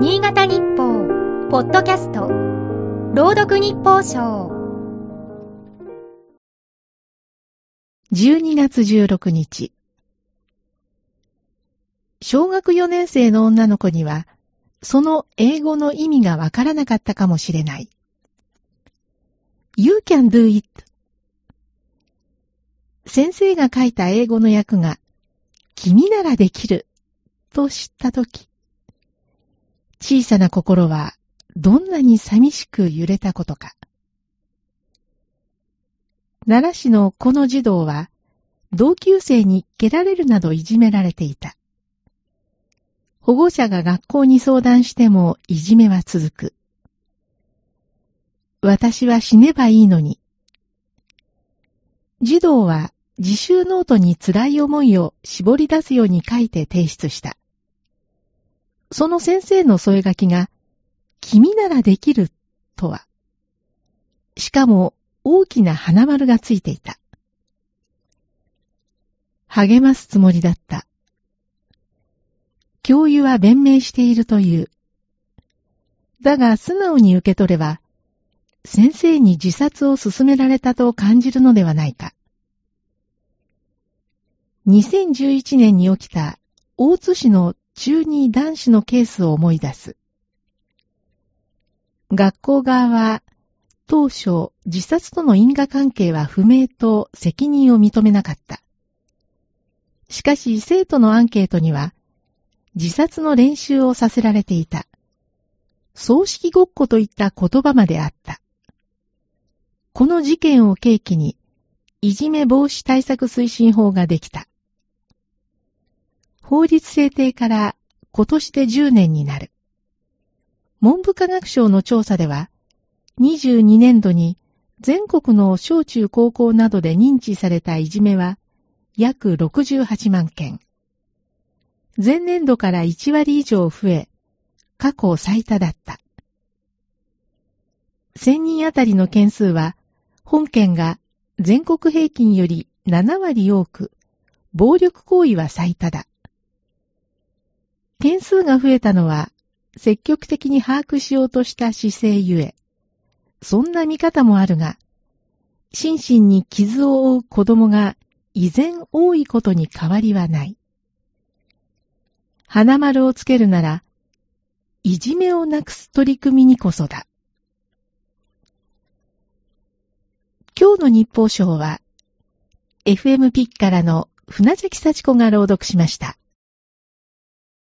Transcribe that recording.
新潟日報、ポッドキャスト、朗読日報賞。12月16日。小学4年生の女の子には、その英語の意味がわからなかったかもしれない。You can do it. 先生が書いた英語の訳が、君ならできる、と知ったとき、小さな心はどんなに寂しく揺れたことか。奈良市のこの児童は、同級生に蹴られるなどいじめられていた。保護者が学校に相談してもいじめは続く。私は死ねばいいのに。児童は自習ノートに辛い思いを絞り出すように書いて提出した。その先生の添え書きが、君ならできるとは。しかも大きな花丸がついていた。励ますつもりだった。教諭は弁明しているという。だが素直に受け取れば、先生に自殺を勧められたと感じるのではないか。2011年に起きた大津市の中二男子のケースを思い出す。学校側は当初自殺との因果関係は不明と責任を認めなかった。しかし生徒のアンケートには自殺の練習をさせられていた。葬式ごっこといった言葉まであった。この事件を契機に、いじめ防止対策推進法ができた。法律制定から今年で10年になる。文部科学省の調査では、22年度に全国の小中高校などで認知されたいじめは約68万件。前年度から1割以上増え、過去最多だった。1000人あたりの件数は、本件が全国平均より7割多く、暴力行為は最多だ。件数が増えたのは、積極的に把握しようとした姿勢ゆえ、そんな見方もあるが、心身に傷を負う子供が依然多いことに変わりはない。花丸をつけるなら、いじめをなくす取り組みにこそだ。今日の日報賞は、FM ピッからの船崎幸子が朗読しました。